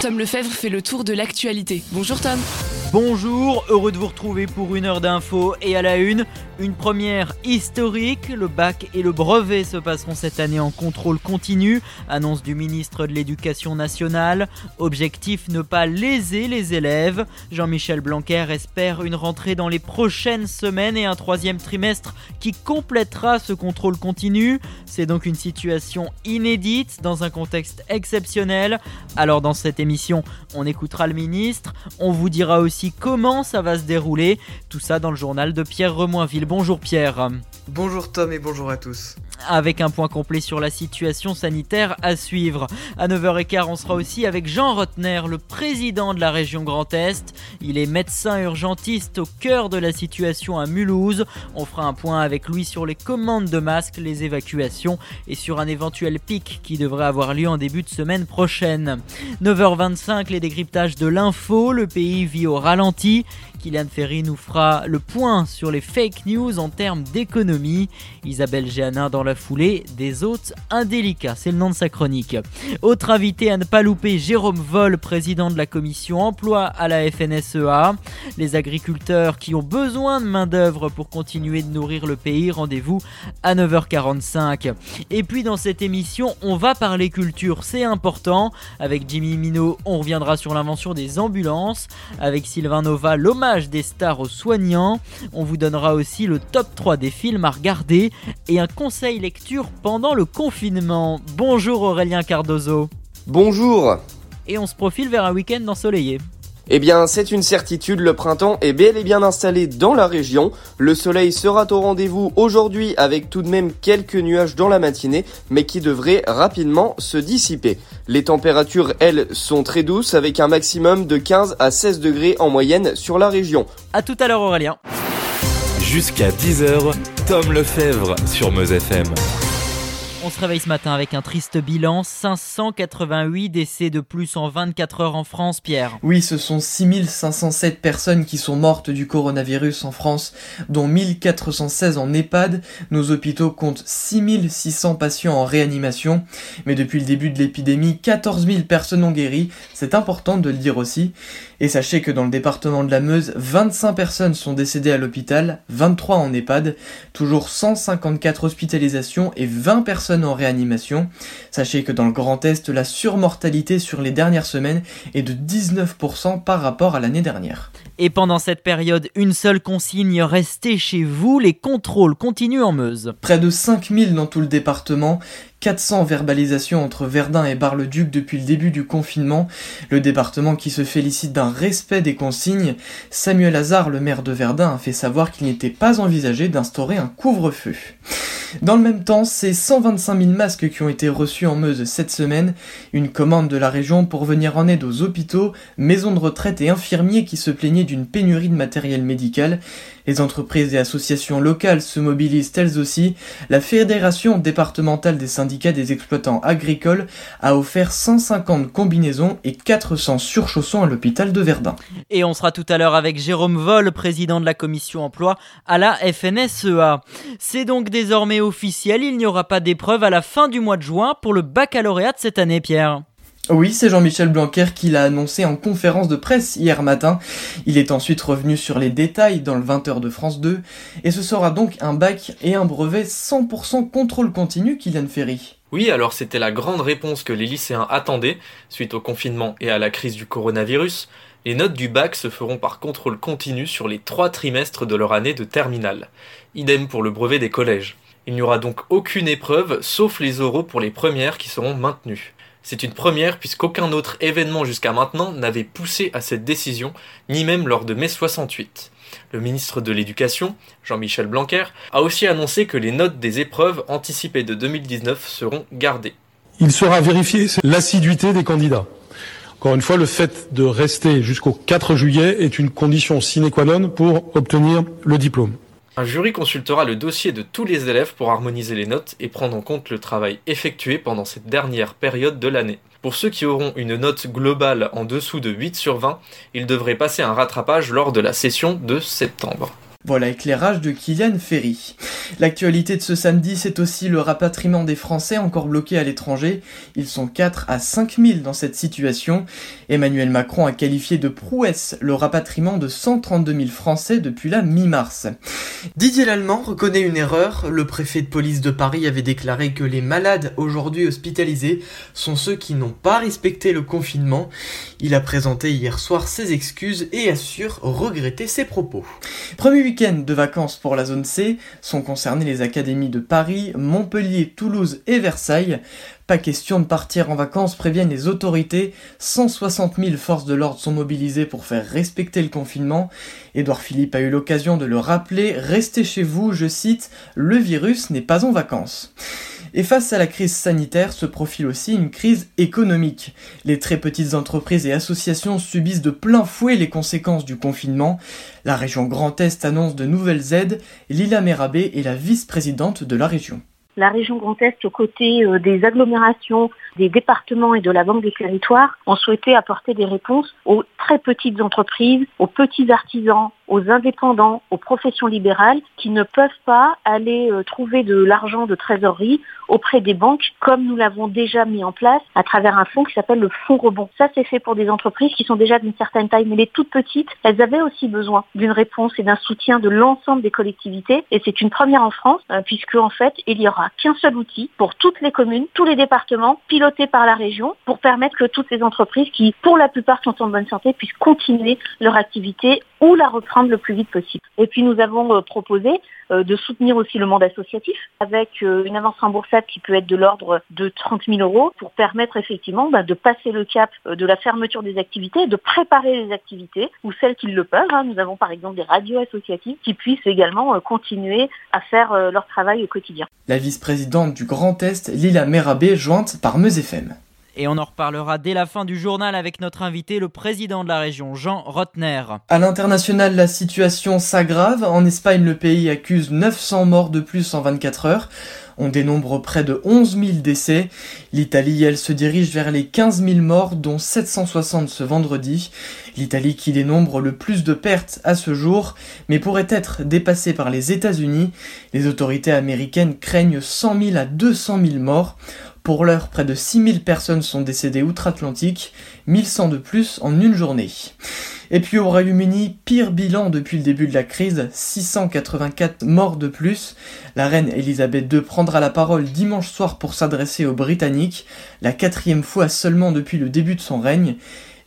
Tom Lefebvre fait le tour de l'actualité. Bonjour Tom. Bonjour, heureux de vous retrouver pour une heure d'info et à la une, une première historique. Le bac et le brevet se passeront cette année en contrôle continu, annonce du ministre de l'Éducation nationale. Objectif ne pas léser les élèves. Jean-Michel Blanquer espère une rentrée dans les prochaines semaines et un troisième trimestre qui complétera ce contrôle continu. C'est donc une situation inédite dans un contexte exceptionnel. Alors dans cette émission, on écoutera le ministre, on vous dira aussi comment ça va se dérouler. Tout ça dans le journal de Pierre Remoinville. Bonjour Pierre. Bonjour Tom et bonjour à tous avec un point complet sur la situation sanitaire à suivre. À 9h15, on sera aussi avec Jean Rotner, le président de la région Grand Est. Il est médecin urgentiste au cœur de la situation à Mulhouse. On fera un point avec lui sur les commandes de masques, les évacuations et sur un éventuel pic qui devrait avoir lieu en début de semaine prochaine. 9h25, les décryptages de l'info. Le pays vit au ralenti. Kylian Ferry nous fera le point sur les fake news en termes d'économie. Isabelle Géanin dans la foulée des hôtes indélicats, c'est le nom de sa chronique. Autre invité à ne pas louper, Jérôme Vol, président de la commission emploi à la FNSEA. Les agriculteurs qui ont besoin de main-d'œuvre pour continuer de nourrir le pays, rendez-vous à 9h45. Et puis dans cette émission, on va parler culture, c'est important. Avec Jimmy Minot, on reviendra sur l'invention des ambulances. Avec Sylvain Nova, l'hommage des stars aux soignants. On vous donnera aussi le top 3 des films à regarder et un conseil lecture pendant le confinement. Bonjour Aurélien Cardozo. Bonjour. Et on se profile vers un week-end ensoleillé. Eh bien, c'est une certitude, le printemps est bel et bien installé dans la région. Le soleil sera au rendez-vous aujourd'hui avec tout de même quelques nuages dans la matinée, mais qui devraient rapidement se dissiper. Les températures, elles, sont très douces avec un maximum de 15 à 16 degrés en moyenne sur la région. A tout à l'heure Aurélien. Jusqu'à 10h, Tom Lefebvre sur Meuse FM. On se réveille ce matin avec un triste bilan, 588 décès de plus en 24 heures en France, Pierre. Oui, ce sont 6507 personnes qui sont mortes du coronavirus en France, dont 1416 en EHPAD. Nos hôpitaux comptent 6600 patients en réanimation, mais depuis le début de l'épidémie, 14 000 personnes ont guéri, c'est important de le dire aussi. Et sachez que dans le département de la Meuse, 25 personnes sont décédées à l'hôpital, 23 en EHPAD, toujours 154 hospitalisations et 20 personnes en réanimation. Sachez que dans le Grand Est, la surmortalité sur les dernières semaines est de 19% par rapport à l'année dernière. Et pendant cette période, une seule consigne, restez chez vous, les contrôles continuent en Meuse. Près de 5000 dans tout le département, 400 verbalisations entre Verdun et Bar-le-Duc depuis le début du confinement, le département qui se félicite d'un respect des consignes. Samuel Hazard, le maire de Verdun, a fait savoir qu'il n'était pas envisagé d'instaurer un couvre-feu. Dans le même temps, c'est 125 000 masques qui ont été reçus en Meuse cette semaine, une commande de la région pour venir en aide aux hôpitaux, maisons de retraite et infirmiers qui se plaignaient d'une pénurie de matériel médical. Les entreprises et associations locales se mobilisent elles aussi. La Fédération départementale des syndicats des exploitants agricoles a offert 150 combinaisons et 400 surchaussons à l'hôpital de Verdun. Et on sera tout à l'heure avec Jérôme Vol, président de la commission emploi à la FNSEA. C'est donc désormais officiel, il n'y aura pas d'épreuve à la fin du mois de juin pour le baccalauréat de cette année, Pierre. Oui, c'est Jean-Michel Blanquer qui l'a annoncé en conférence de presse hier matin. Il est ensuite revenu sur les détails dans le 20h de France 2, et ce sera donc un bac et un brevet 100% contrôle continu, Kylian Ferry. Oui, alors c'était la grande réponse que les lycéens attendaient suite au confinement et à la crise du coronavirus. Les notes du bac se feront par contrôle continu sur les trois trimestres de leur année de terminale. Idem pour le brevet des collèges. Il n'y aura donc aucune épreuve sauf les oraux pour les premières qui seront maintenues. C'est une première puisqu'aucun autre événement jusqu'à maintenant n'avait poussé à cette décision, ni même lors de mai 68. Le ministre de l'Éducation, Jean-Michel Blanquer, a aussi annoncé que les notes des épreuves anticipées de 2019 seront gardées. Il sera vérifié l'assiduité des candidats. Encore une fois, le fait de rester jusqu'au 4 juillet est une condition sine qua non pour obtenir le diplôme. Un jury consultera le dossier de tous les élèves pour harmoniser les notes et prendre en compte le travail effectué pendant cette dernière période de l'année. Pour ceux qui auront une note globale en dessous de 8 sur 20, ils devraient passer un rattrapage lors de la session de septembre. Voilà éclairage de Kylian Ferry. L'actualité de ce samedi, c'est aussi le rapatriement des Français encore bloqués à l'étranger. Ils sont 4 à 5 000 dans cette situation. Emmanuel Macron a qualifié de prouesse le rapatriement de 132 000 Français depuis la mi-mars. Didier Lallemand reconnaît une erreur. Le préfet de police de Paris avait déclaré que les malades aujourd'hui hospitalisés sont ceux qui n'ont pas respecté le confinement. Il a présenté hier soir ses excuses et assure regretter ses propos. Premier de vacances pour la zone C sont concernés les académies de Paris, Montpellier, Toulouse et Versailles. Pas question de partir en vacances, préviennent les autorités. 160 000 forces de l'ordre sont mobilisées pour faire respecter le confinement. Édouard Philippe a eu l'occasion de le rappeler, restez chez vous, je cite, le virus n'est pas en vacances. Et face à la crise sanitaire se profile aussi une crise économique. Les très petites entreprises et associations subissent de plein fouet les conséquences du confinement. La région Grand Est annonce de nouvelles aides. Lila Merabé est la vice-présidente de la région la région Grand Est, aux côtés euh, des agglomérations, des départements et de la Banque des territoires, ont souhaité apporter des réponses aux très petites entreprises, aux petits artisans, aux indépendants, aux professions libérales qui ne peuvent pas aller euh, trouver de l'argent de trésorerie auprès des banques comme nous l'avons déjà mis en place à travers un fonds qui s'appelle le fonds rebond. Ça, c'est fait pour des entreprises qui sont déjà d'une certaine taille, mais les toutes petites, elles avaient aussi besoin d'une réponse et d'un soutien de l'ensemble des collectivités. Et c'est une première en France, euh, puisque en fait, il y aura qu'un seul outil pour toutes les communes, tous les départements, pilotés par la région, pour permettre que toutes ces entreprises qui, pour la plupart, sont en bonne santé, puissent continuer leur activité ou la reprendre le plus vite possible. Et puis nous avons euh, proposé euh, de soutenir aussi le monde associatif avec euh, une avance remboursable qui peut être de l'ordre de 30 000 euros pour permettre effectivement bah, de passer le cap de la fermeture des activités, de préparer les activités ou celles qui le peuvent. Hein. Nous avons par exemple des radios associatives qui puissent également continuer à faire leur travail au quotidien. La vice-présidente du Grand Est, Lila Merabé, jointe par Meuse FM. Et on en reparlera dès la fin du journal avec notre invité, le président de la région, Jean Rotner. À l'international, la situation s'aggrave. En Espagne, le pays accuse 900 morts de plus en 24 heures. On dénombre près de 11 000 décès. L'Italie, elle, se dirige vers les 15 000 morts, dont 760 ce vendredi. L'Italie qui dénombre le plus de pertes à ce jour, mais pourrait être dépassée par les États-Unis. Les autorités américaines craignent 100 000 à 200 000 morts. Pour l'heure, près de 6000 personnes sont décédées outre-Atlantique, 1100 de plus en une journée. Et puis au Royaume-Uni, pire bilan depuis le début de la crise, 684 morts de plus. La reine Elisabeth II prendra la parole dimanche soir pour s'adresser aux Britanniques, la quatrième fois seulement depuis le début de son règne.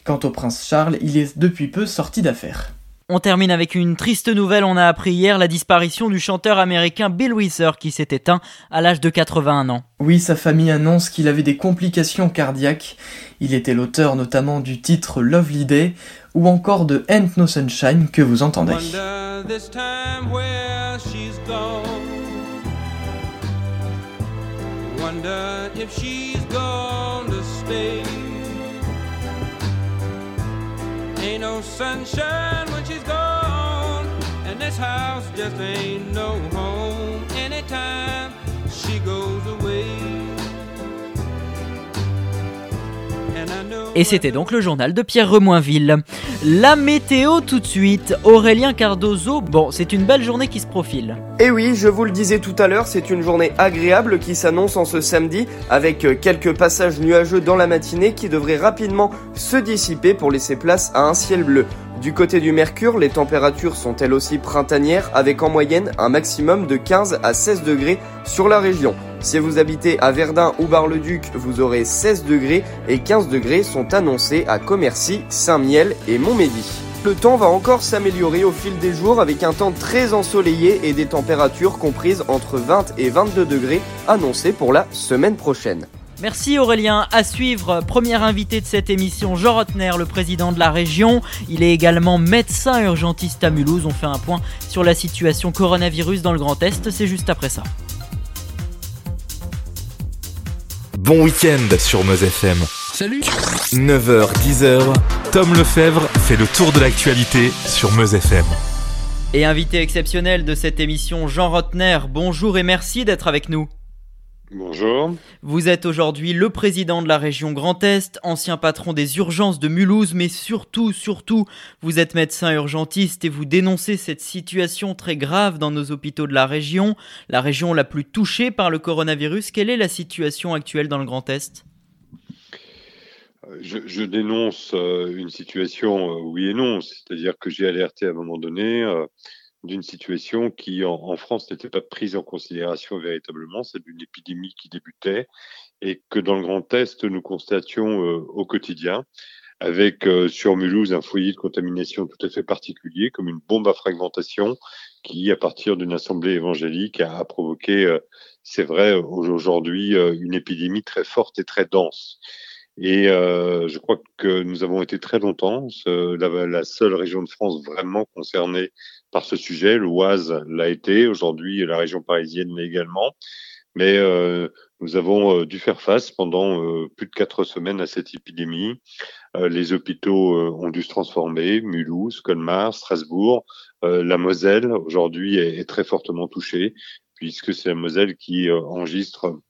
Quant au prince Charles, il est depuis peu sorti d'affaires. On termine avec une triste nouvelle. On a appris hier la disparition du chanteur américain Bill Wither qui s'est éteint à l'âge de 81 ans. Oui, sa famille annonce qu'il avait des complications cardiaques. Il était l'auteur notamment du titre Lovely Day ou encore de Ain't No Sunshine que vous entendez. Ain't no sunshine when she's gone, and this house just ain't no home anytime she goes away. Et c'était donc le journal de Pierre Remoinville. La météo tout de suite, Aurélien Cardozo. Bon, c'est une belle journée qui se profile. Et eh oui, je vous le disais tout à l'heure, c'est une journée agréable qui s'annonce en ce samedi avec quelques passages nuageux dans la matinée qui devraient rapidement se dissiper pour laisser place à un ciel bleu. Du côté du Mercure, les températures sont elles aussi printanières avec en moyenne un maximum de 15 à 16 degrés sur la région. Si vous habitez à Verdun ou Bar-le-Duc, vous aurez 16 degrés et 15 degrés sont annoncés à Commercy, Saint-Miel et Montmédy. Le temps va encore s'améliorer au fil des jours avec un temps très ensoleillé et des températures comprises entre 20 et 22 degrés annoncées pour la semaine prochaine. Merci Aurélien. À suivre, premier invité de cette émission, Jean Rotner, le président de la région. Il est également médecin urgentiste à Mulhouse. On fait un point sur la situation coronavirus dans le Grand Est. C'est juste après ça. Bon week-end sur Meuse FM. Salut 9h, 10h, Tom Lefebvre fait le tour de l'actualité sur Meuse FM. Et invité exceptionnel de cette émission, Jean Rotner, bonjour et merci d'être avec nous. Bonjour. Vous êtes aujourd'hui le président de la région Grand Est, ancien patron des urgences de Mulhouse, mais surtout, surtout, vous êtes médecin urgentiste et vous dénoncez cette situation très grave dans nos hôpitaux de la région, la région la plus touchée par le coronavirus. Quelle est la situation actuelle dans le Grand Est? Je, dénonce euh, une situation, euh, oui et non, c'est-à-dire que j'ai alerté à un moment donné euh, d'une situation qui en, France n'était pas prise en considération véritablement, c'est une épidémie qui débutait et que dans le Grand Est, nous constations euh, au quotidien avec euh, sur Mulhouse un foyer de contamination tout à fait particulier, comme une bombe à fragmentation qui, à partir d'une assemblée évangélique, a, provoqué, euh, c'est vrai, aujourd'hui, une épidémie très forte et très dense. Et euh, je crois que nous avons été très longtemps la, la, seule région de France vraiment concernée par ce sujet. L'Oise l'a été, aujourd'hui la région parisienne l'est également. Mais euh, nous avons euh, dû faire face pendant euh, plus de quatre semaines à cette épidémie. Euh, les hôpitaux ont dû se transformer, Mulhouse, Colmar, Strasbourg. la Moselle, aujourd'hui, est, est, très fortement touchée, puisque c'est la Moselle qui enregistre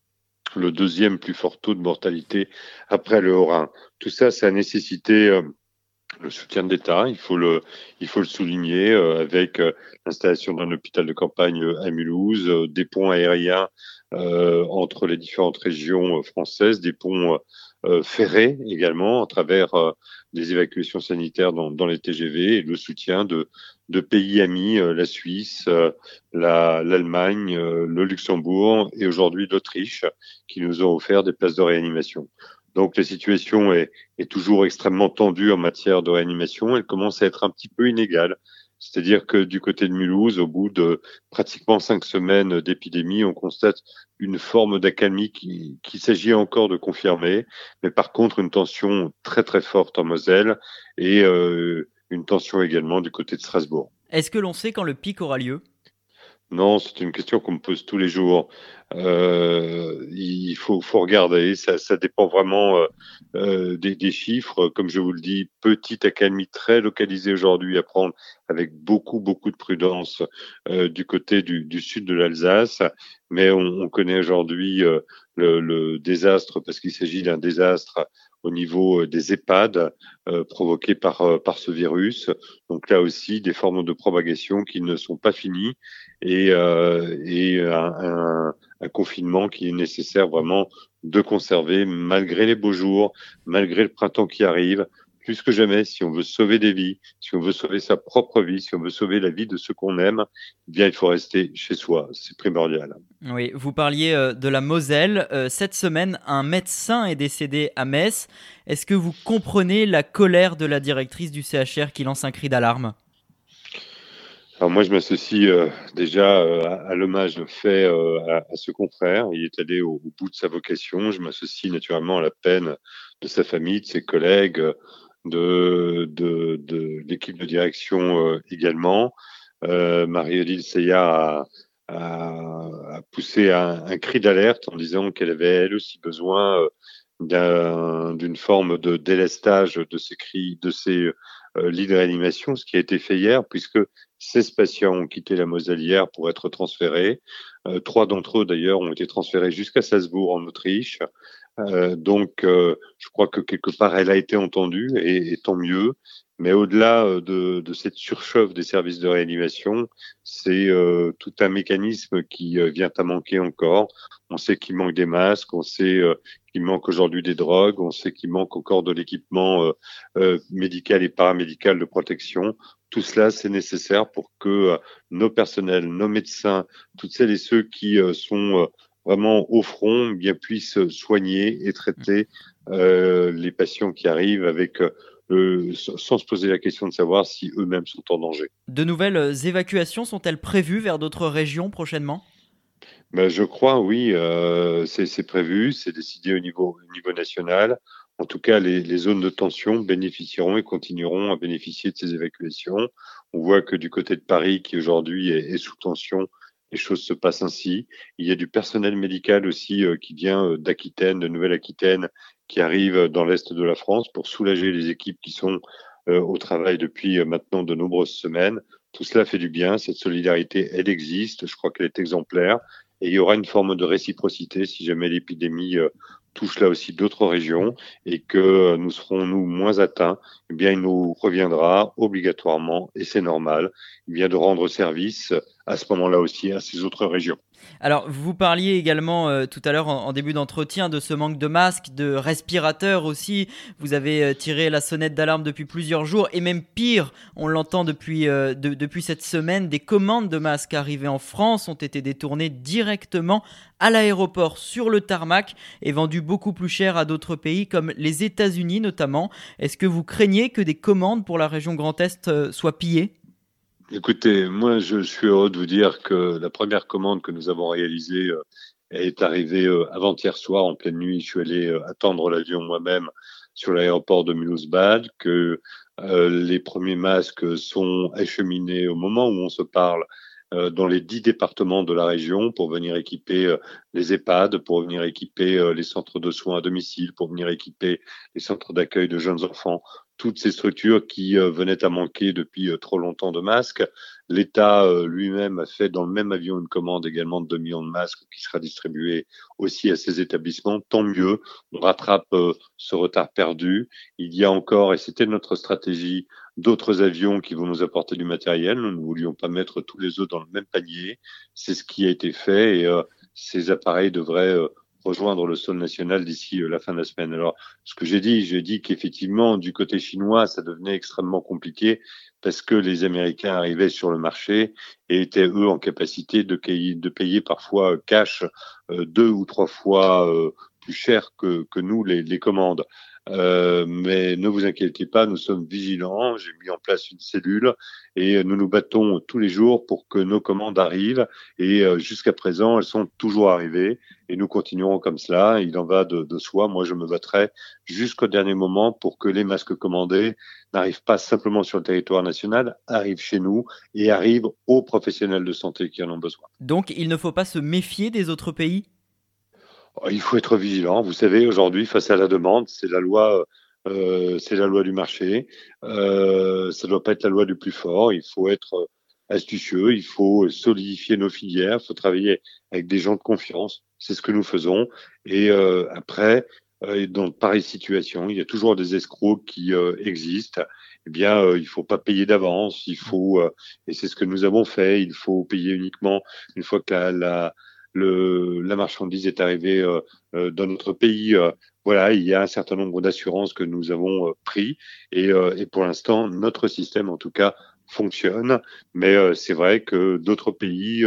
le deuxième plus fort taux de mortalité après le Haut-Rhin. Tout ça, ça a nécessité euh, le soutien de l'État, il faut le, il faut le souligner, euh, avec euh, l'installation d'un hôpital de campagne à Mulhouse, des ponts aériens entre les différentes régions françaises, des ponts ferrés également, à travers des évacuations sanitaires dans, dans, les TGV et le soutien de, de pays amis, euh, la Suisse, euh, l'Allemagne, euh, le Luxembourg et aujourd'hui l'Autriche, qui nous ont offert des places de réanimation. Donc la situation est, est, toujours extrêmement tendue en matière de réanimation. Elle commence à être un petit peu inégale. C'est-à-dire que du côté de Mulhouse, au bout de pratiquement cinq semaines d'épidémie, on constate une forme d'accalmie qui, qui s'agit encore de confirmer, mais par contre une tension très très forte en Moselle et euh, une tension également du côté de Strasbourg. Est-ce que l'on sait quand le pic aura lieu? Non, c'est une question qu'on me pose tous les jours. Euh, il faut, faut regarder, ça, ça dépend vraiment euh, euh, des, des, chiffres. Comme je vous le dis, petite accalmie très localisée aujourd'hui à prendre avec beaucoup, beaucoup de prudence euh, du côté du, du, sud de l'Alsace. Mais on, on connaît aujourd'hui euh, le, le, désastre parce qu'il s'agit d'un désastre au niveau euh, des EHPAD euh, provoqués par, euh, par ce virus. Donc là aussi, des formes de propagation qui ne sont pas finies et, et un, un, confinement qui est nécessaire vraiment de conserver malgré les beaux jours, malgré le printemps qui arrive, plus que jamais, si on veut sauver des vies, si on veut sauver sa propre vie, si on veut sauver la vie de ceux qu'on aime, eh bien il faut rester chez soi. C'est primordial. Oui, vous parliez euh, de la Moselle. Euh, cette semaine, un médecin est décédé à Metz. Est-ce que vous comprenez la colère de la directrice du CHR qui lance un cri d'alarme? Alors moi, je m'associe euh, déjà à, l'hommage fait à, ce confrère. Il est allé au, bout de sa vocation. Je m'associe naturellement à la peine de sa famille, de ses collègues, de, l'équipe de direction euh, également. Euh, Marie-Odile Seyard a, poussé un, cri d'alerte en disant qu'elle avait elle aussi besoin euh, d'une forme de délestage de ces cris, de ces euh, lits de réanimation, ce qui a été fait hier, puisque 16 patients ont quitté la Moselle hier pour être transférés. Euh, trois d'entre eux, d'ailleurs, ont été transférés jusqu'à Salzbourg, en Autriche. Euh, donc, euh, je crois que quelque part, elle a été entendue, et, et tant mieux. Mais au-delà euh, de, de, cette surchauffe des services de réanimation, c'est euh, tout un mécanisme qui euh, vient à manquer encore. On sait qu'il manque des masques, on sait qu'il manque aujourd'hui des drogues, on sait qu'il manque encore de l'équipement médical et paramédical de protection. Tout cela, c'est nécessaire pour que nos personnels, nos médecins, toutes celles et ceux qui sont vraiment au front, bien puissent soigner et traiter euh, les patients qui arrivent avec euh, sans se poser la question de savoir si eux-mêmes sont en danger. De nouvelles évacuations sont-elles prévues vers d'autres régions prochainement? Ben, Je crois, oui. Euh, c'est prévu, c'est décidé au niveau, au niveau national. En tout cas, les, les, zones de tension bénéficieront et continueront à bénéficier de ces évacuations. On voit que du côté de Paris, qui aujourd'hui est, est, sous tension, les choses se passent ainsi. Il y a du personnel médical aussi euh, qui vient euh, d'Aquitaine, de Nouvelle-Aquitaine, qui arrive dans l'est de la France pour soulager les équipes qui sont euh, au travail depuis euh, maintenant de nombreuses semaines. Tout cela fait du bien. Cette solidarité, elle existe. Je crois qu'elle est exemplaire. et il y aura une forme de réciprocité si jamais l'épidémie touche là aussi d'autres régions et que nous serons nous moins atteints, eh bien il nous reviendra obligatoirement et c'est normal, eh bien de rendre service à ce moment-là aussi à ces autres régions. Alors, vous parliez également euh, tout à l'heure en, début d'entretien de ce manque de masques, de respirateurs aussi. Vous avez euh, tiré la sonnette d'alarme depuis plusieurs jours et même pire, on l'entend depuis, euh, depuis cette semaine, des commandes de masques arrivées en France ont été détournées directement à l'aéroport sur le tarmac et vendues beaucoup plus cher à d'autres pays comme les États-Unis notamment. Est-ce que vous craignez que des commandes pour la région Grand Est soient pillées? Écoutez, moi, je suis heureux de vous dire que la première commande que nous avons réalisée euh, est arrivée euh, avant-hier soir en pleine nuit. Je suis allé euh, attendre l'avion moi-même sur l'aéroport de Mulhouse-Bad, que les premiers masques sont acheminés au moment où on se parle dans les dix départements de la région pour venir équiper les EHPAD, pour venir équiper les centres de soins à domicile, pour venir équiper les centres d'accueil de jeunes enfants toutes ces structures qui euh, venaient à manquer depuis euh, trop longtemps de masques. L'État euh, lui-même a fait dans le même avion une commande également de 2 millions de masques qui sera distribuée aussi à ces établissements. Tant mieux, on rattrape ce retard perdu. Il y a encore, et c'était notre stratégie, d'autres avions qui vont nous apporter du matériel. Nous ne voulions pas mettre tous les œufs dans le même panier. C'est ce qui a été fait et ces appareils devraient rejoindre le sol national d'ici euh, la fin de la semaine. Alors, ce que j'ai dit, j'ai dit qu'effectivement, du côté chinois, ça devenait extrêmement compliqué parce que les Américains arrivaient sur le marché et étaient, eux, en capacité de payer, parfois cash euh, deux ou trois fois euh, plus cher que, nous, les commandes. Euh, mais ne vous inquiétez pas, nous sommes vigilants. J'ai mis en place une cellule et nous nous battons tous les jours pour que nos commandes arrivent. Et euh, jusqu'à présent, elles sont toujours arrivées et nous continuerons comme cela. Il en va de, de soi. Moi, je me battrai jusqu'au dernier moment pour que les masques commandés n'arrivent pas simplement sur le territoire national, arrivent chez nous et arrivent aux professionnels de santé qui en ont besoin. Donc, il ne faut pas se méfier des autres pays? Il faut être vigilant. Vous savez, aujourd'hui, face à la demande, c'est la loi, euh, c'est la loi du marché. Euh, ça ne doit pas être la loi du plus fort. Il faut être astucieux. Il faut solidifier nos filières. Il faut travailler avec des gens de confiance. C'est ce que nous faisons. Et euh, après, euh, dans pareille situation, il y a toujours des escrocs qui euh, existent. Eh bien, euh, il faut pas payer d'avance. Il faut, et c'est ce que nous avons fait. Il faut payer uniquement une fois que la, la le, la marchandise est arrivée euh, euh, dans notre pays. Euh, voilà, il y a un certain nombre d'assurances que nous avons pris et, et pour l'instant, notre système, en tout cas, fonctionne. Mais c'est vrai que d'autres pays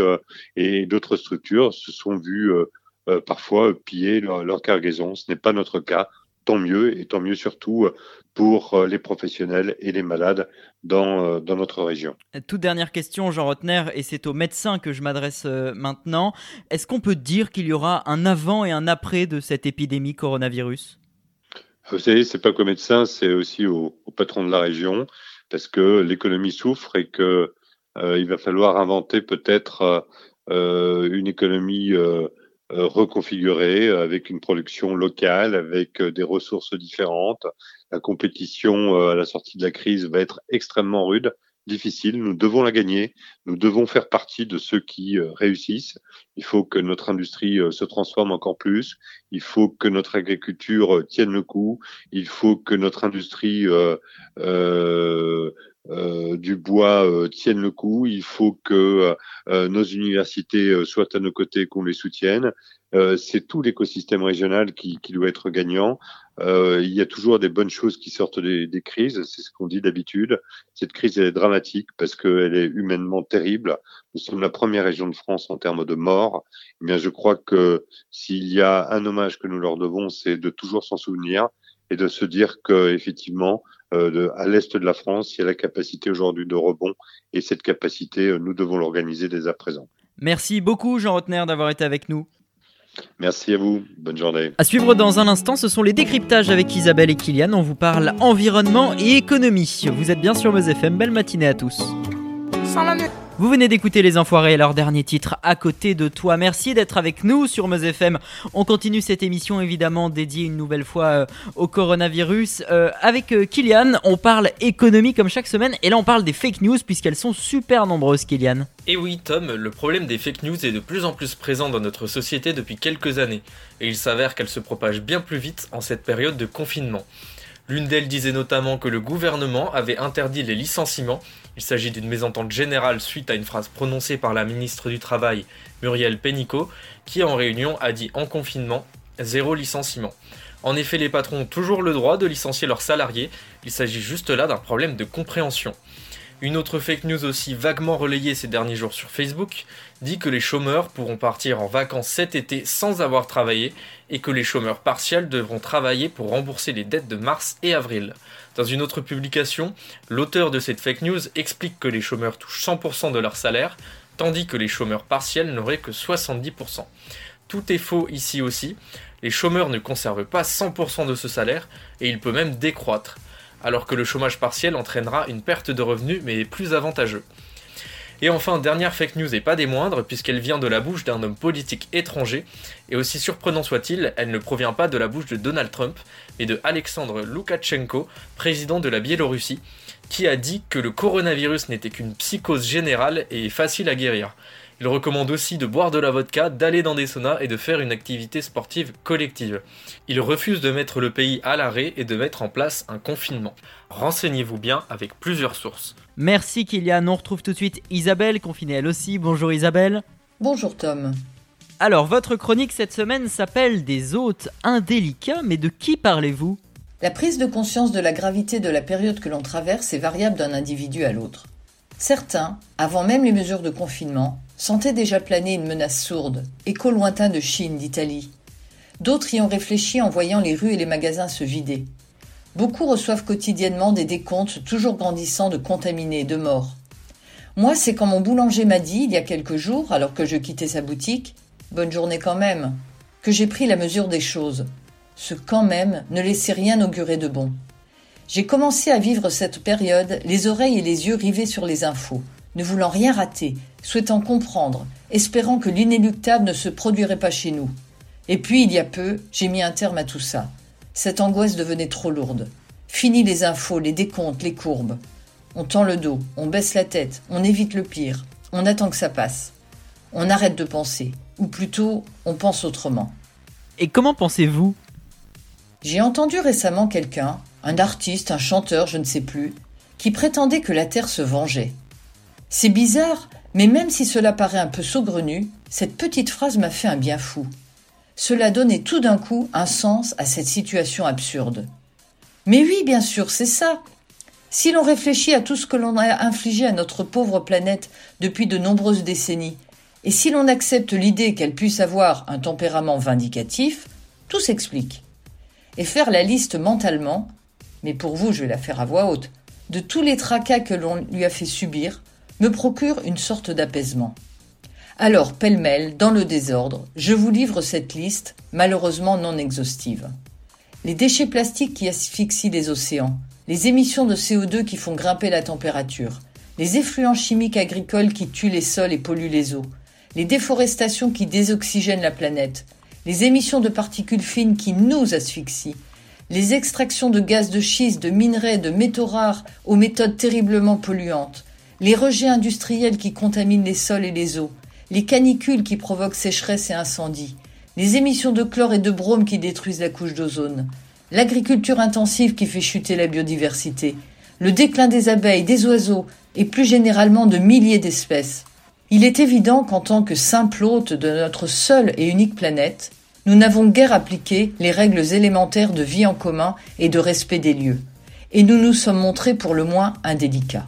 et d'autres structures se sont vus parfois piller leur, leur cargaison. Ce n'est pas notre cas tant mieux, et tant mieux surtout euh, pour euh, les professionnels et les malades dans, euh, dans notre région. Toute dernière question, Jean Rotner, et c'est aux médecins que je m'adresse maintenant. Est-ce qu'on peut dire qu'il y aura un avant et un après de cette épidémie coronavirus? Vous savez, c'est pas qu'aux médecins, c'est aussi aux, patrons de la région, parce que l'économie souffre et que il va falloir inventer peut-être une économie euh, reconfiguré euh, avec une production locale, avec euh, des ressources différentes. La compétition à la sortie de la crise va être extrêmement rude, difficile. Nous devons la gagner. Nous devons faire partie de ceux qui réussissent. Il faut que notre industrie se transforme encore plus. Il faut que notre agriculture tienne le coup. Il faut que notre industrie euh, euh, du bois euh, tiennent le coup. Il faut que euh, nos universités soient à nos côtés, qu'on les soutienne. c'est tout l'écosystème régional qui, qui, doit être gagnant. il y a toujours des bonnes choses qui sortent des, des crises, c'est ce qu'on dit d'habitude. Cette crise elle est dramatique parce qu'elle est humainement terrible. Nous sommes la première région de France en termes de morts. Eh bien, je crois que s'il y a un hommage que nous leur devons, c'est de toujours s'en souvenir et de se dire que effectivement, euh, à l'est de la France, il y a la capacité aujourd'hui de rebond et cette capacité, euh, nous devons l'organiser dès à présent. Merci beaucoup Jean Rotner d'avoir été avec nous. Merci à vous, bonne journée. À suivre dans un instant, ce sont les décryptages avec Isabelle et Kylian. On vous parle environnement et économie. Vous êtes bien sur Meuse FM, belle matinée à tous. Sans la Vous venez d'écouter Les Enfoirés, leur dernier titre à côté de toi. Merci d'être avec nous sur Meuse FM. On continue cette émission évidemment dédiée une nouvelle fois euh, au coronavirus. Euh, avec euh, Kylian, on parle économie comme chaque semaine et là on parle des fake news puisqu'elles sont super nombreuses, Kylian. Et oui, Tom, le problème des fake news est de plus en plus présent dans notre société depuis quelques années et il s'avère qu'elles se propagent bien plus vite en cette période de confinement. L'une d'elles disait notamment que le gouvernement avait interdit les licenciements. Il s'agit d'une mésentente générale suite à une phrase prononcée par la ministre du Travail, Muriel Pénicaud, qui en réunion a dit en confinement zéro licenciement. En effet, les patrons ont toujours le droit de licencier leurs salariés, il s'agit juste là d'un problème de compréhension. Une autre fake news aussi vaguement relayée ces derniers jours sur Facebook dit que les chômeurs pourront partir en vacances cet été sans avoir travaillé et que les chômeurs partiels devront travailler pour rembourser les dettes de mars et avril. Dans une autre publication, l'auteur de cette fake news explique que les chômeurs touchent 100% de leur salaire, tandis que les chômeurs partiels n'auraient que 70%. Tout est faux ici aussi, les chômeurs ne conservent pas 100% de ce salaire et il peut même décroître alors que le chômage partiel entraînera une perte de revenus mais plus avantageux. Et enfin, dernière fake news et pas des moindres, puisqu'elle vient de la bouche d'un homme politique étranger, et aussi surprenant soit-il, elle ne provient pas de la bouche de Donald Trump, mais de Alexandre Loukachenko, président de la Biélorussie, qui a dit que le coronavirus n'était qu'une psychose générale et facile à guérir. Il recommande aussi de boire de la vodka, d'aller dans des saunas et de faire une activité sportive collective. Il refuse de mettre le pays à l'arrêt et de mettre en place un confinement. Renseignez-vous bien avec plusieurs sources. Merci Kylian, on retrouve tout de suite Isabelle, confinée elle aussi. Bonjour Isabelle. Bonjour Tom. Alors, votre chronique cette semaine s'appelle Des hôtes indélicats, mais de qui parlez-vous? La prise de conscience de la gravité de la période que l'on traverse est variable d'un individu à l'autre. Certains, avant même les mesures de confinement, sentaient déjà planer une menace sourde, écho lointain de Chine, d'Italie. D'autres y ont réfléchi en voyant les rues et les magasins se vider. Beaucoup reçoivent quotidiennement des décomptes toujours grandissants de contaminés de morts. Moi, c'est quand mon boulanger m'a dit, il y a quelques jours, alors que je quittais sa boutique, Bonne journée quand même, que j'ai pris la mesure des choses. Ce quand même ne laissait rien augurer de bon. J'ai commencé à vivre cette période, les oreilles et les yeux rivés sur les infos, ne voulant rien rater, souhaitant comprendre, espérant que l'inéluctable ne se produirait pas chez nous. Et puis, il y a peu, j'ai mis un terme à tout ça. Cette angoisse devenait trop lourde. Fini les infos, les décomptes, les courbes. On tend le dos, on baisse la tête, on évite le pire, on attend que ça passe. On arrête de penser, ou plutôt, on pense autrement. Et comment pensez-vous? J'ai entendu récemment quelqu'un, un artiste, un chanteur, je ne sais plus, qui prétendait que la Terre se vengeait. C'est bizarre, mais même si cela paraît un peu saugrenu, cette petite phrase m'a fait un bien fou. Cela donnait tout d'un coup un sens à cette situation absurde. Mais oui, bien sûr, c'est ça. Si l'on réfléchit à tout ce que l'on a infligé à notre pauvre planète depuis de nombreuses décennies, et si l'on accepte l'idée qu'elle puisse avoir un tempérament vindicatif, tout s'explique. Et faire la liste mentalement, mais pour vous je vais la faire à voix haute, de tous les tracas que l'on lui a fait subir, me procure une sorte d'apaisement. Alors, pêle-mêle, dans le désordre, je vous livre cette liste, malheureusement non exhaustive. Les déchets plastiques qui asphyxient les océans, les émissions de CO2 qui font grimper la température, les effluents chimiques agricoles qui tuent les sols et polluent les eaux, les déforestations qui désoxygènent la planète, les émissions de particules fines qui nous asphyxient, les extractions de gaz de schiste, de minerais, de métaux rares aux méthodes terriblement polluantes, les rejets industriels qui contaminent les sols et les eaux, les canicules qui provoquent sécheresse et incendies, les émissions de chlore et de brome qui détruisent la couche d'ozone, l'agriculture intensive qui fait chuter la biodiversité, le déclin des abeilles, des oiseaux et plus généralement de milliers d'espèces. Il est évident qu'en tant que simple hôte de notre seule et unique planète, nous n'avons guère appliqué les règles élémentaires de vie en commun et de respect des lieux, et nous nous sommes montrés pour le moins indélicats.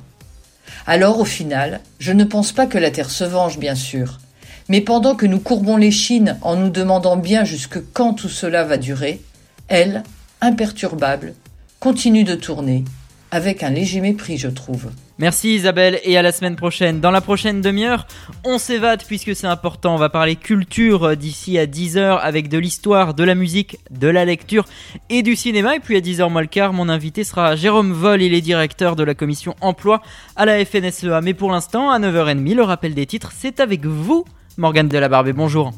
Alors, au final, je ne pense pas que la Terre se venge, bien sûr, mais pendant que nous courbons les chines en nous demandant bien jusque quand tout cela va durer, elle, imperturbable, continue de tourner, avec un léger mépris, je trouve. Merci Isabelle et à la semaine prochaine. Dans la prochaine demi-heure, on s'évade puisque c'est important. On va parler culture d'ici à 10h avec de l'histoire, de la musique, de la lecture et du cinéma. Et puis à 10h moins le quart, mon invité sera Jérôme Vol, il est directeur de la commission emploi à la FNSEA. Mais pour l'instant, à 9h30, le rappel des titres, c'est avec vous, Morgane Delabarbé. Bonjour.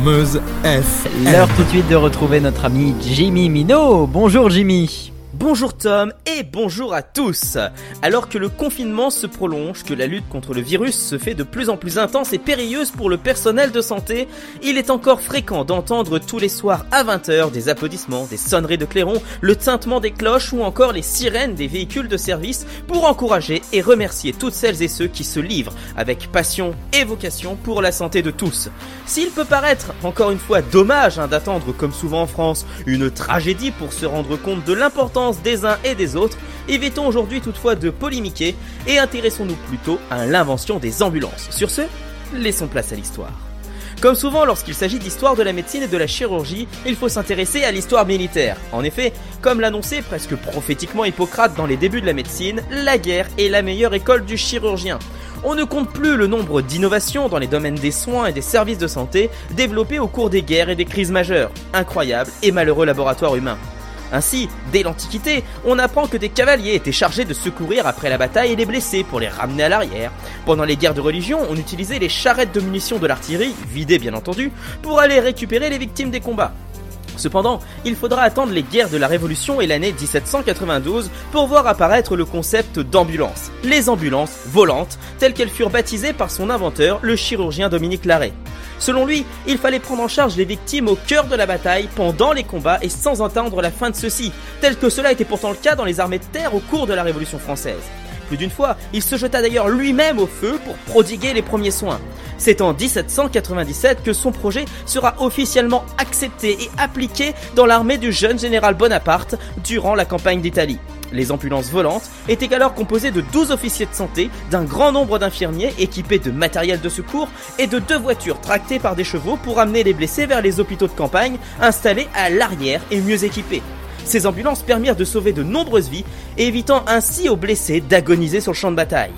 Meuse F. L'heure tout de suite de retrouver notre ami Jimmy Minot. Bonjour Jimmy. Bonjour Tom et bonjour à tous. Alors que le confinement se prolonge, que la lutte contre le virus se fait de plus en plus intense et périlleuse pour le personnel de santé, il est encore fréquent d'entendre tous les soirs à 20h des applaudissements, des sonneries de clairons, le tintement des cloches ou encore les sirènes des véhicules de service pour encourager et remercier toutes celles et ceux qui se livrent avec passion et vocation pour la santé de tous. S'il peut paraître encore une fois dommage hein, d'attendre comme souvent en France une tragédie pour se rendre compte de l'importance des uns et des autres, évitons aujourd'hui toutefois de polémiquer et intéressons-nous plutôt à l'invention des ambulances. Sur ce, laissons place à l'histoire. Comme souvent lorsqu'il s'agit d'histoire de la médecine et de la chirurgie, il faut s'intéresser à l'histoire militaire. En effet, comme l'annonçait presque prophétiquement Hippocrate dans les débuts de la médecine, la guerre est la meilleure école du chirurgien. On ne compte plus le nombre d'innovations dans les domaines des soins et des services de santé développées au cours des guerres et des crises majeures. Incroyable et malheureux laboratoire humain. Ainsi, dès l'Antiquité, on apprend que des cavaliers étaient chargés de secourir après la bataille les blessés pour les ramener à l'arrière. Pendant les guerres de religion, on utilisait les charrettes de munitions de l'artillerie, vidées bien entendu, pour aller récupérer les victimes des combats. Cependant, il faudra attendre les guerres de la Révolution et l'année 1792 pour voir apparaître le concept d'ambulance. Les ambulances volantes, telles qu'elles furent baptisées par son inventeur, le chirurgien Dominique Larrey. Selon lui, il fallait prendre en charge les victimes au cœur de la bataille, pendant les combats et sans attendre la fin de ceux-ci, tel que cela était pourtant le cas dans les armées de terre au cours de la Révolution française. Plus d'une fois, il se jeta d'ailleurs lui-même au feu pour prodiguer les premiers soins. C'est en 1797 que son projet sera officiellement accepté et appliqué dans l'armée du jeune général Bonaparte durant la campagne d'Italie. Les ambulances volantes étaient alors composées de 12 officiers de santé, d'un grand nombre d'infirmiers équipés de matériel de secours et de deux voitures tractées par des chevaux pour amener les blessés vers les hôpitaux de campagne installés à l'arrière et mieux équipés. Ces ambulances permirent de sauver de nombreuses vies, évitant ainsi aux blessés d'agoniser sur le champ de bataille.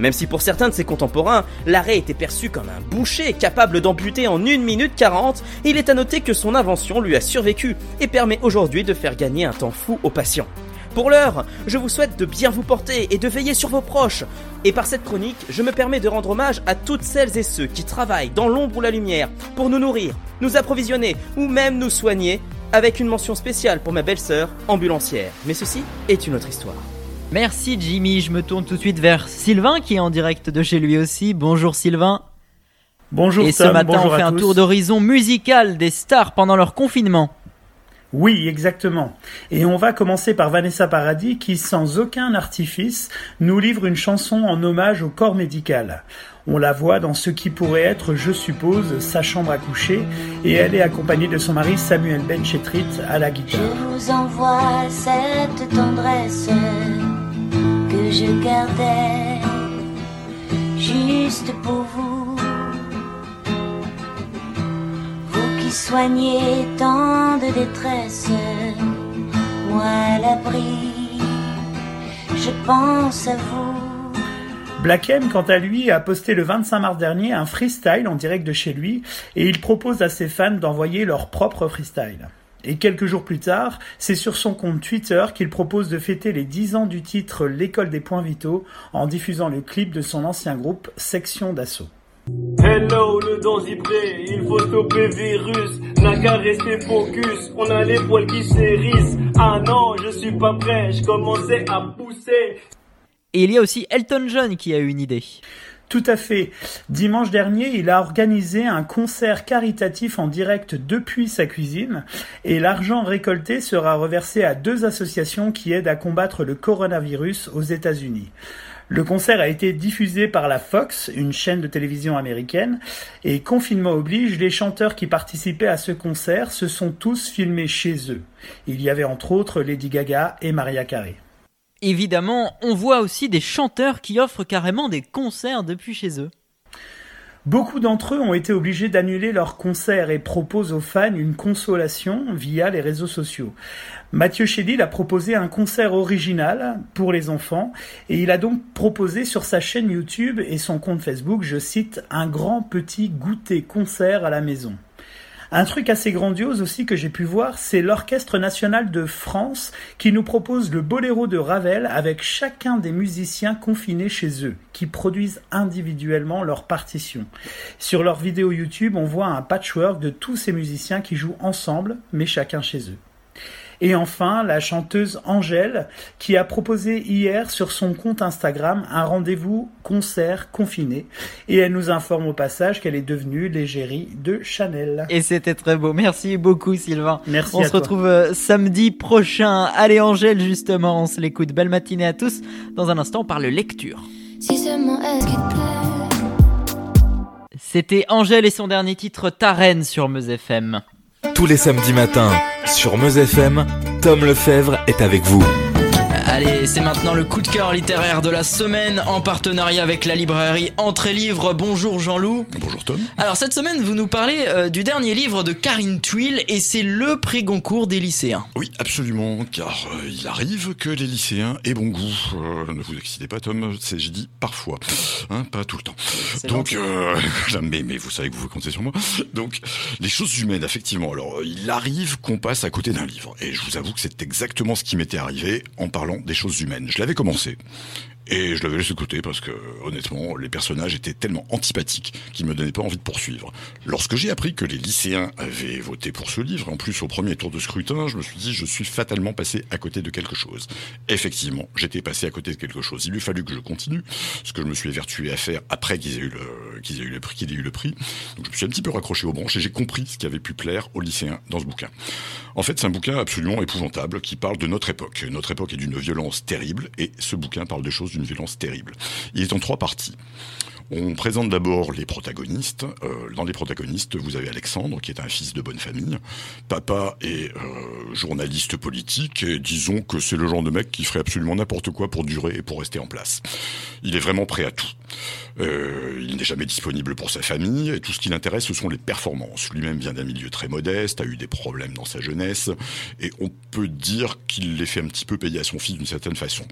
Même si pour certains de ses contemporains, l'arrêt était perçu comme un boucher capable d'amputer en 1 minute 40, il est à noter que son invention lui a survécu et permet aujourd'hui de faire gagner un temps fou aux patients. Pour l'heure, je vous souhaite de bien vous porter et de veiller sur vos proches. Et par cette chronique, je me permets de rendre hommage à toutes celles et ceux qui travaillent dans l'ombre ou la lumière pour nous nourrir, nous approvisionner ou même nous soigner, avec une mention spéciale pour ma belle-sœur ambulancière. Mais ceci est une autre histoire. Merci Jimmy, je me tourne tout de suite vers Sylvain qui est en direct de chez lui aussi. Bonjour Sylvain. Bonjour Et ce matin, on fait un tour d'horizon musical des stars pendant leur confinement. Oui, exactement. Et on va commencer par Vanessa Paradis qui, sans aucun artifice, nous livre une chanson en hommage au corps médical. On la voit dans ce qui pourrait être, je suppose, sa chambre à coucher, et elle est accompagnée de son mari Samuel Benchetrit à la guitare. Je vous envoie cette tendresse que je gardais juste pour vous. Soignez tant de détresse, moi l'abri, je pense à vous. Black M, quant à lui, a posté le 25 mars dernier un freestyle en direct de chez lui et il propose à ses fans d'envoyer leur propre freestyle. Et quelques jours plus tard, c'est sur son compte Twitter qu'il propose de fêter les 10 ans du titre L'école des points vitaux en diffusant le clip de son ancien groupe Section d'assaut. Hello le danger, il faut stopper virus, n'a qu'à rester focus, on a les poils qui s'hérissent, ah non je suis pas prêt, je commençais à pousser. Et il y a aussi Elton John qui a eu une idée. Tout à fait. Dimanche dernier, il a organisé un concert caritatif en direct depuis sa cuisine et l'argent récolté sera reversé à deux associations qui aident à combattre le coronavirus aux États-Unis. Le concert a été diffusé par la Fox, une chaîne de télévision américaine, et confinement oblige, les chanteurs qui participaient à ce concert se sont tous filmés chez eux. Il y avait entre autres Lady Gaga et Maria Carey. Évidemment, on voit aussi des chanteurs qui offrent carrément des concerts depuis chez eux. Beaucoup d'entre eux ont été obligés d'annuler leurs concerts et proposent aux fans une consolation via les réseaux sociaux. Mathieu Chédid a proposé un concert original pour les enfants et il a donc proposé sur sa chaîne YouTube et son compte Facebook, je cite, un grand petit goûter concert à la maison. Un truc assez grandiose aussi que j'ai pu voir, c'est l'Orchestre national de France qui nous propose le boléro de Ravel avec chacun des musiciens confinés chez eux, qui produisent individuellement leurs partitions. Sur leur vidéo YouTube, on voit un patchwork de tous ces musiciens qui jouent ensemble, mais chacun chez eux. Et enfin, la chanteuse Angèle, qui a proposé hier sur son compte Instagram un rendez-vous concert confiné. Et elle nous informe au passage qu'elle est devenue l'égérie de Chanel. Et c'était très beau. Merci beaucoup, Sylvain. Merci. On à se toi. retrouve euh, samedi prochain. Allez, Angèle, justement, on se l'écoute. Belle matinée à tous. Dans un instant, on parle lecture. Si seulement est-ce qu'il te plaît C'était Angèle et son dernier titre, Ta reine, sur Meuse FM. Tous les samedis matins, sur Meuse FM, Tom Lefebvre est avec vous. Allez, c'est maintenant le coup de cœur littéraire de la semaine en partenariat avec la librairie Entrée Livre. Bonjour Jean-Loup. Bonjour Tom. Alors cette semaine, vous nous parlez euh, du dernier livre de Karine Tuile et c'est le prix Goncourt des lycéens. Oui, absolument, car euh, il arrive que les lycéens aient bon goût. Euh, ne vous excitez pas, Tom, c'est je dis parfois, hein, pas tout le temps. Donc, mais, mais vous savez que vous comptez sur moi. Donc, les choses humaines, effectivement. Alors, il arrive qu'on passe à côté d'un livre, et je vous avoue que c'est exactement ce qui m'était arrivé en parlant des choses humaines. Je l'avais commencé. Et je l'avais laissé de côté parce que, honnêtement, les personnages étaient tellement antipathiques qu'ils me donnaient pas envie de poursuivre. Lorsque j'ai appris que les lycéens avaient voté pour ce livre, en plus au premier tour de scrutin, je me suis dit, je suis fatalement passé à côté de quelque chose. Effectivement, j'étais passé à côté de quelque chose. Il lui a fallu que je continue, ce que je me suis évertué à faire après qu'ils aient eu le, aient eu le prix, qu'ils aient eu le prix. Donc je me suis un petit peu raccroché aux branches et j'ai compris ce qui avait pu plaire aux lycéens dans ce bouquin. En fait, c'est un bouquin absolument épouvantable qui parle de notre époque. Notre époque est d'une violence terrible et ce bouquin parle de choses d'une violence terrible. Il est en trois parties. On présente d'abord les protagonistes. Euh, dans les protagonistes, vous avez Alexandre, qui est un fils de bonne famille. Papa est euh, journaliste politique, et disons que c'est le genre de mec qui ferait absolument n'importe quoi pour durer et pour rester en place. Il est vraiment prêt à tout. Euh, il n'est jamais disponible pour sa famille, et tout ce qui l'intéresse, ce sont les performances. Lui-même vient d'un milieu très modeste, a eu des problèmes dans sa jeunesse, et on peut dire qu'il les fait un petit peu payer à son fils d'une certaine façon.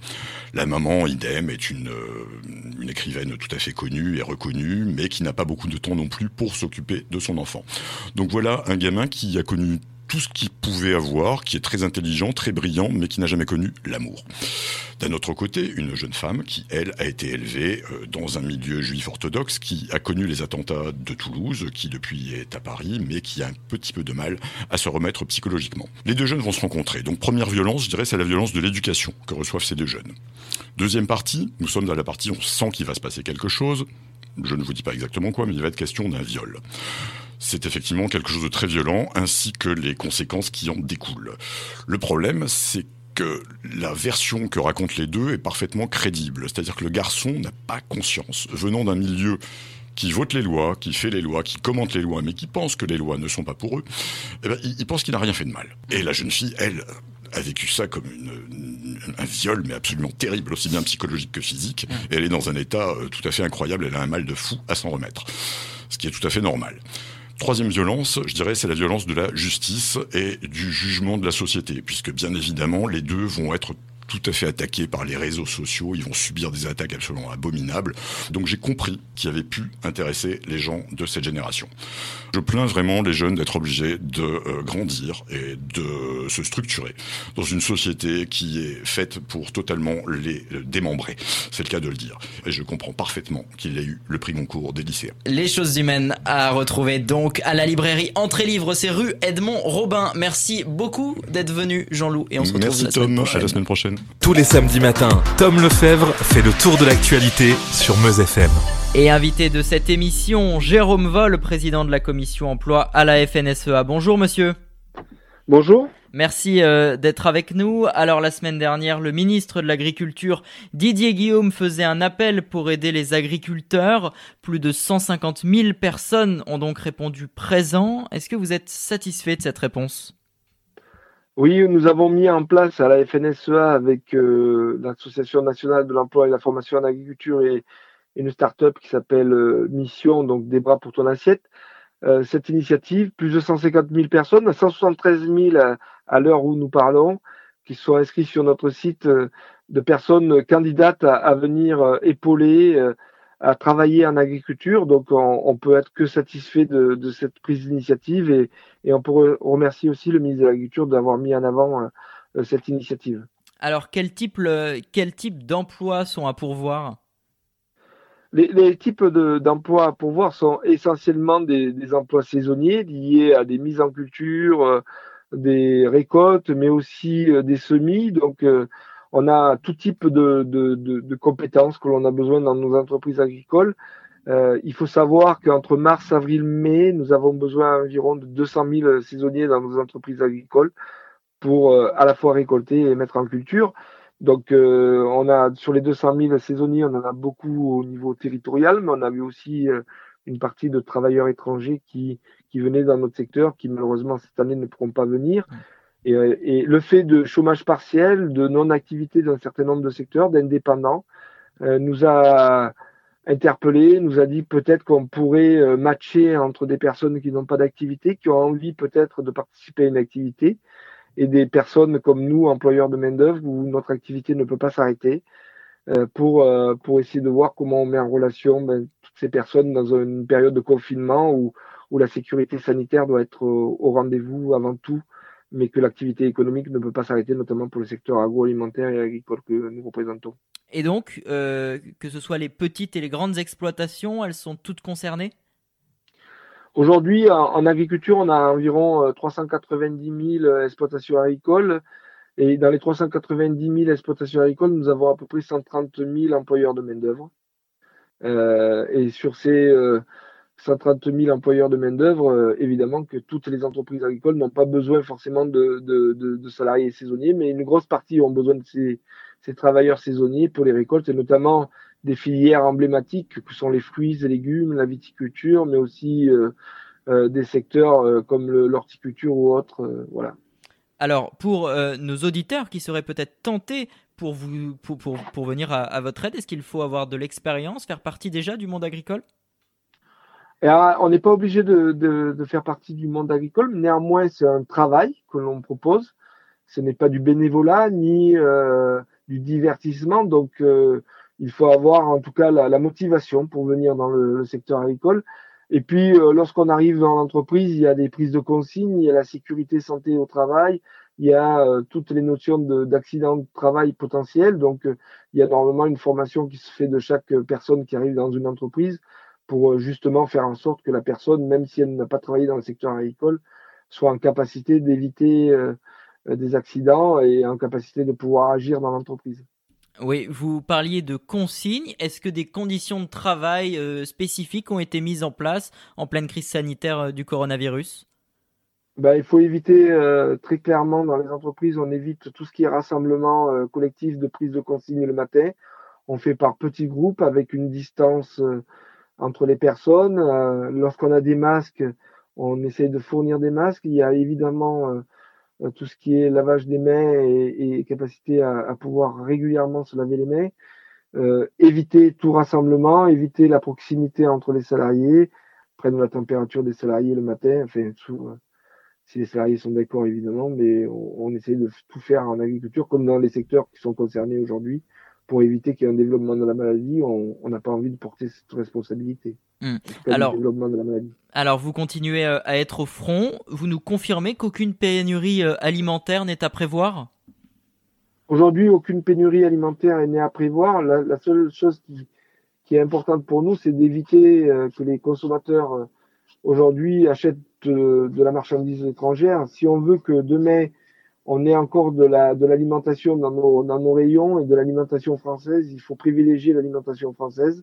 La maman, idem, est une, une écrivaine tout à fait connue et reconnue, mais qui n'a pas beaucoup de temps non plus pour s'occuper de son enfant. Donc voilà un gamin qui a connu tout ce qu'il pouvait avoir, qui est très intelligent, très brillant, mais qui n'a jamais connu l'amour. D'un autre côté, une jeune femme qui, elle, a été élevée euh, dans un milieu juif orthodoxe, qui a connu les attentats de Toulouse, qui depuis est à Paris, mais qui a un petit peu de mal à se remettre psychologiquement. Les deux jeunes vont se rencontrer. Donc première violence, je dirais, c'est la violence de l'éducation que reçoivent ces deux jeunes. Deuxième partie, nous sommes dans la partie, on sent qu'il va se passer quelque chose. Je ne vous dis pas exactement quoi, mais il va être question d'un viol c'est effectivement quelque chose de très violent, ainsi que les conséquences qui en découlent. Le problème, c'est que la version que racontent les deux est parfaitement crédible. C'est-à-dire que le garçon n'a pas conscience, venant d'un milieu qui vote les lois, qui fait les lois, qui commente les lois, mais qui pense que les lois ne sont pas pour eux, eh ben, il, pense qu'il n'a rien fait de mal. Et la jeune fille, elle, a vécu ça comme un viol, mais absolument terrible, aussi bien psychologique que physique. Elle est dans un état euh, tout à fait incroyable, elle a un mal de fou à s'en remettre. Ce qui est tout à fait normal. Troisième violence, je dirais, c'est la violence de la justice et du jugement de la société, puisque bien évidemment, les deux vont être tout à fait attaqués par les réseaux sociaux, ils vont subir des attaques absolument abominables. Donc j'ai compris qui avait pu intéresser les gens de cette génération. Je plains vraiment les jeunes d'être obligés de euh, grandir et de se structurer dans une société qui est faite pour totalement les euh, démembrer. C'est le cas de le dire. Et je comprends parfaitement qu'il ait eu le prix Goncourt des lycéens. Les choses humaines à retrouver donc à la librairie Entrée Livre, c'est rue Edmond Robin. Merci beaucoup d'être venu Jean-Loup et on se retrouve Merci la Tom, à la semaine prochaine. Tous les samedis matins, Tom Lefebvre fait le tour de l'actualité sur Meuse FM. Et invité de cette émission, Jérôme Voll, président de la commission emploi à la FNSEA. Bonjour monsieur. Bonjour. Merci euh, d'être avec nous. Alors la semaine dernière, le ministre de l'Agriculture, Didier Guillaume, faisait un appel pour aider les agriculteurs. Plus de 150 000 personnes ont donc répondu présent. Est-ce que vous êtes satisfait de cette réponse? Oui, nous avons mis en place à la FNSEA avec euh, l'Association nationale de l'emploi et la formation en agriculture et, une start-up qui s'appelle Mission, donc des bras pour ton assiette. cette initiative, plus de 150 000 personnes, 173 000 à, à l'heure où nous parlons, qui sont inscrits sur notre site de personnes candidates à, venir épauler, à travailler en agriculture. Donc, on, on peut être que satisfait de, de cette prise d'initiative et, et, on peut remercier aussi le ministre de l'Agriculture d'avoir mis en avant euh, cette initiative. Alors, quel type, quel type d'emplois sont à pourvoir? Les, les, types d'emplois à pourvoir sont essentiellement des, des, emplois saisonniers liés à des mises en culture, euh, des récoltes, mais aussi euh, des semis. Donc, on a tout type de, de, de, de compétences que l'on a besoin dans nos entreprises agricoles. Euh, il faut savoir qu'entre mars, avril, mai, nous avons besoin environ de 200 000 saisonniers dans nos entreprises agricoles pour euh, à la fois récolter et mettre en culture. Donc, euh, on a sur les 200 000 saisonniers, on en a beaucoup au niveau territorial, mais on avait aussi euh, une partie de travailleurs étrangers qui, qui venaient dans notre secteur, qui malheureusement cette année ne pourront pas venir. Et, euh, et, le fait de chômage partiel, de non-activité d'un certain nombre de secteurs, d'indépendants, euh, nous a interpellé, nous a dit peut-être qu'on pourrait euh, matcher entre des personnes qui n'ont pas d'activité, qui ont envie peut-être de participer à une activité, et des personnes comme nous, employeurs de main-d'œuvre, où notre activité ne peut pas s'arrêter, euh, pour, euh, pour essayer de voir comment on met en relation ben, toutes ces personnes dans une période de confinement où, où la sécurité sanitaire doit être au rendez-vous avant tout mais que l'activité économique ne peut pas s'arrêter, notamment pour le secteur agroalimentaire et agricole que nous représentons. Et donc, euh, que ce soit les petites et les grandes exploitations, elles sont toutes concernées? Aujourd'hui, en, agriculture, on a environ 390 euh, 000 exploitations agricoles. Et dans les 390 000 exploitations agricoles, nous avons à peu près 130 000 employeurs de main-d'œuvre. Euh, et sur ces euh, 130 000 employeurs de main-d'œuvre, euh, évidemment que toutes les entreprises agricoles n'ont pas besoin forcément de, salariés saisonniers, mais une grosse partie ont besoin de ces, travailleurs saisonniers pour les récoltes, et notamment des filières emblématiques que sont les fruits et légumes, la viticulture, mais aussi euh, euh, des secteurs comme l'horticulture ou autres. Voilà. Alors, pour nos auditeurs qui seraient peut-être tentés pour, vous, pour, pour, venir à votre aide, est-ce qu'il faut avoir de l'expérience, faire partie déjà du monde agricole? Et alors, on n'est pas obligé de, de, de, faire partie du monde agricole, néanmoins, c'est un travail que l'on propose. Ce n'est pas du bénévolat ni euh, du divertissement, donc euh, il faut avoir en tout cas la, la motivation pour venir dans le, le secteur agricole. Et puis, euh, lorsqu'on arrive dans l'entreprise, il y a des prises de consignes, il y a la sécurité santé au travail, il y a euh, toutes les notions d'accident de, de, travail potentiel. Donc, euh, il y a normalement une formation qui se fait de chaque personne qui arrive dans une entreprise pour justement faire en sorte que la personne, même si elle n'a pas travaillé dans le secteur agricole, soit en capacité d'éviter euh, des accidents et en capacité de pouvoir agir dans l'entreprise. Oui, vous parliez de consignes. Est-ce que des conditions de travail euh, spécifiques ont été mises en place en pleine crise sanitaire euh, du coronavirus? Ben, Il faut éviter euh, très clairement dans les entreprises, on évite tout ce qui est rassemblement euh, collectif de prise de consignes le matin. On fait par petits groupes avec une distance entre les personnes. Euh, Lorsqu'on a des masques, on essaie de fournir des masques. Il y a évidemment euh, tout ce qui est lavage des mains et, capacité à, pouvoir régulièrement se laver les mains. Euh, éviter tout rassemblement, éviter la proximité entre les salariés, prendre la température des salariés le matin, enfin, euh, si les salariés sont d'accord évidemment, mais on, on essaie de tout faire en agriculture comme dans les secteurs qui sont concernés aujourd'hui pour éviter qu'il y ait un développement de la maladie, on n'a pas envie de porter cette responsabilité. Mmh. Alors, alors, vous continuez euh, à être au front. Vous nous confirmez qu'aucune pénurie euh, alimentaire n'est à prévoir? Aujourd'hui, aucune pénurie alimentaire n'est à prévoir. La, la seule chose qui, qui, est importante pour nous, c'est d'éviter euh, que les consommateurs aujourd'hui achètent de, la marchandise étrangère. Si on veut que demain on ait encore de la de l'alimentation dans nos dans nos rayons et de l'alimentation française, il faut privilégier l'alimentation française,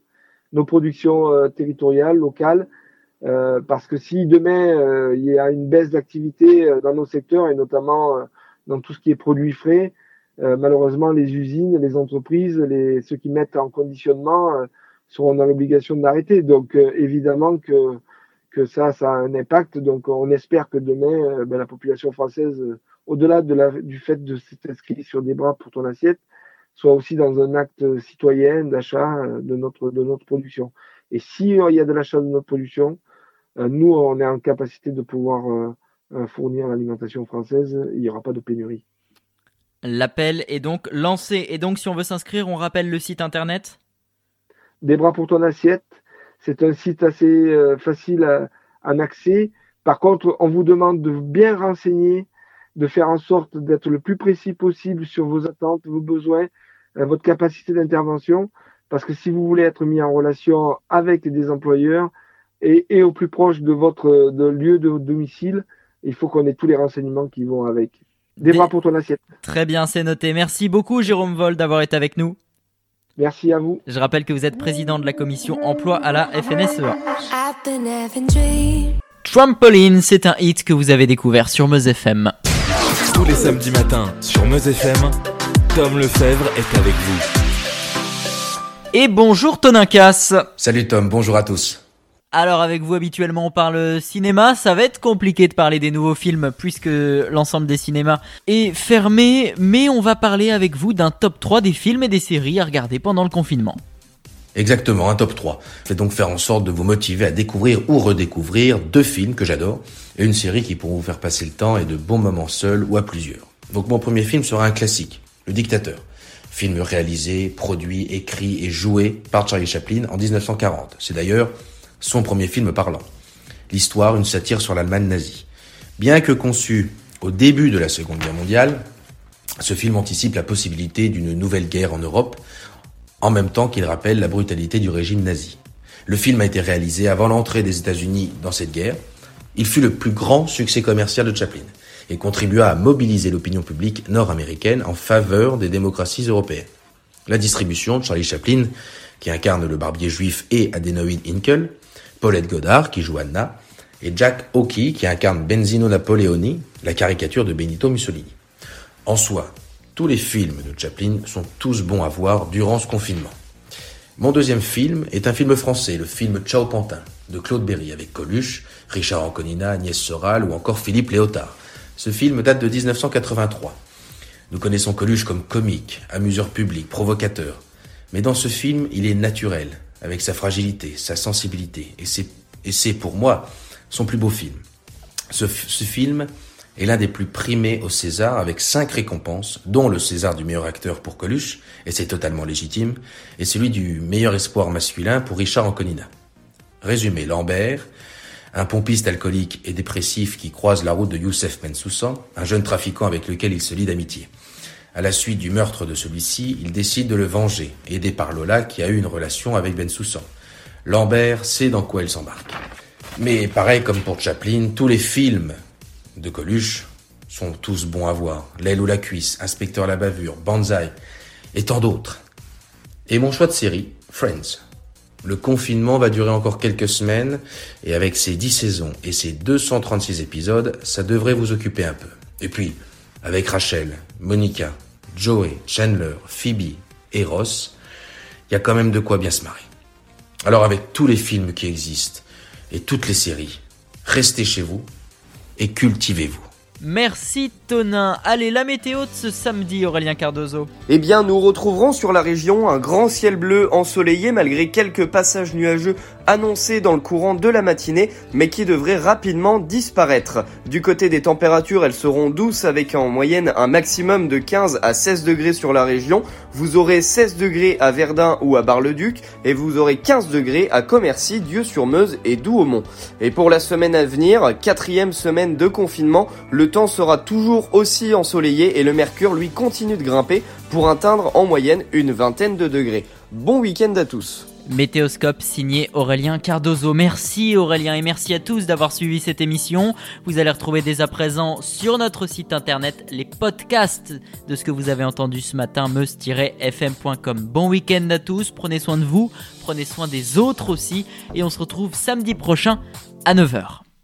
nos productions euh, territoriales, locales, euh, parce que si demain euh, il y a une baisse d'activité euh, dans nos secteurs et notamment euh, dans tout ce qui est produits frais, malheureusement les usines, les entreprises, les ceux qui mettent en conditionnement seront dans l'obligation d'arrêter. Donc évidemment que que ça, ça a un impact. Donc on espère que demain, ben, la population française au-delà de la, du fait de s'inscrire sur des bras pour ton assiette, soit aussi dans un acte citoyen d'achat de notre, de notre production. Et si il y a de l'achat de notre production, nous, on est en capacité de pouvoir fournir l'alimentation française, il n'y aura pas de pénurie. L'appel est donc lancé. Et donc, si on veut s'inscrire, on rappelle le site internet? Des bras pour ton assiette. C'est un site assez euh, facile à, en accès. Par contre, on vous demande de bien renseigner, de faire en sorte d'être le plus précis possible sur vos attentes, vos besoins, euh, votre capacité d'intervention. Parce que si vous voulez être mis en relation avec des employeurs et, et au plus proche de votre de lieu de domicile, il faut qu'on ait tous les renseignements qui vont avec. Des, bras pour ton assiette. Très bien, c'est noté. Merci beaucoup Jérôme Vol d'avoir été avec nous. Merci à vous. Je rappelle que vous êtes président de la commission emploi à la FNSEA. Trampoline, c'est un hit que vous avez découvert sur Meuse FM. Tous les samedis matins sur Meuse FM, Tom Lefebvre est avec vous. Et bonjour Toninkas. Salut Tom, bonjour à tous. Alors avec vous habituellement on parle cinéma, ça va être compliqué de parler des nouveaux films puisque l'ensemble des cinémas est fermé, mais on va parler avec vous d'un top 3 des films et des séries à regarder pendant le confinement. Exactement, un top 3. Je vais donc faire en sorte de vous motiver à découvrir ou redécouvrir deux films que j'adore et une série qui pourront vous faire passer le temps et de bons moments seuls ou à plusieurs. Donc mon premier film sera un classique, Le Dictateur. Film réalisé, produit, écrit et joué par Charlie Chaplin en 1940. C'est d'ailleurs son premier film parlant. L'histoire, une satire sur l'Allemagne nazie. Bien que conçu au début de la Seconde Guerre mondiale, ce film anticipe la possibilité d'une nouvelle guerre en Europe, en même temps qu'il rappelle la brutalité du régime nazi. Le film a été réalisé avant l'entrée des États-Unis dans cette guerre. Il fut le plus grand succès commercial de Chaplin et contribua à mobiliser l'opinion publique nord-américaine en faveur des démocraties européennes. La distribution, Charlie Chaplin, qui incarne le barbier juif et Adenoid Inkel, Paulette Godard, qui joue Anna, et Jack Hockey, qui incarne Benzino Napoleoni, la caricature de Benito Mussolini. En soi, tous les films de Chaplin sont tous bons à voir durant ce confinement. Mon deuxième film est un film français, le film Ciao Pantin, de Claude Berry, avec Coluche, Richard Anconina, Agnès Soral ou encore Philippe Léotard. Ce film date de 1983. Nous connaissons Coluche comme comique, amuseur public, provocateur. Mais dans ce film, il est naturel, avec sa fragilité, sa sensibilité. Et c'est, pour moi son plus beau film. Ce, ce film est l'un des plus primés au César avec cinq récompenses, dont le César du meilleur acteur pour Coluche, et c'est totalement légitime, et celui du meilleur espoir masculin pour Richard Anconina. Résumé, Lambert, un pompiste alcoolique et dépressif qui croise la route de Youssef Bensoussan, un jeune trafiquant avec lequel il se lie d'amitié. À la suite du meurtre de celui-ci, il décide de le venger, aidé par Lola qui a eu une relation avec Ben Soussan. Lambert sait dans quoi il s'embarque. Mais pareil comme pour Chaplin, tous les films de Coluche sont tous bons à voir. L'aile ou la cuisse, Inspecteur la bavure, Banzai et tant d'autres. Et mon choix de série, Friends. Le confinement va durer encore quelques semaines et avec ses 10 saisons et ses 236 épisodes, ça devrait vous occuper un peu. Et puis, avec Rachel, Monica, Joey, Chandler, Phoebe et Ross, il y a quand même de quoi bien se marrer. Alors avec tous les films qui existent et toutes les séries, restez chez vous et cultivez-vous. Merci Tonin. Allez, la météo de ce samedi, Aurélien Cardozo. Eh bien, nous retrouverons sur la région un grand ciel bleu ensoleillé malgré quelques passages nuageux annoncés dans le courant de la matinée, mais qui devraient rapidement disparaître. Du côté des températures, elles seront douces avec en moyenne un maximum de 15 à 16 degrés sur la région. Vous aurez 16 degrés à Verdun ou à Bar-le-Duc et vous aurez 15 degrés à Commercy, Dieu-sur-Meuse et Douaumont. Et pour la semaine à venir, quatrième semaine de confinement, le temps sera toujours aussi ensoleillé et le mercure lui continue de grimper pour atteindre en moyenne une vingtaine de degrés. Bon week-end à tous Météoscope signé Aurélien Cardozo. Merci Aurélien et merci à tous d'avoir suivi cette émission. Vous allez retrouver dès à présent sur notre site internet les podcasts de ce que vous avez entendu ce matin, meuse-fm.com. Bon week-end à tous, prenez soin de vous, prenez soin des autres aussi et on se retrouve samedi prochain à 9h.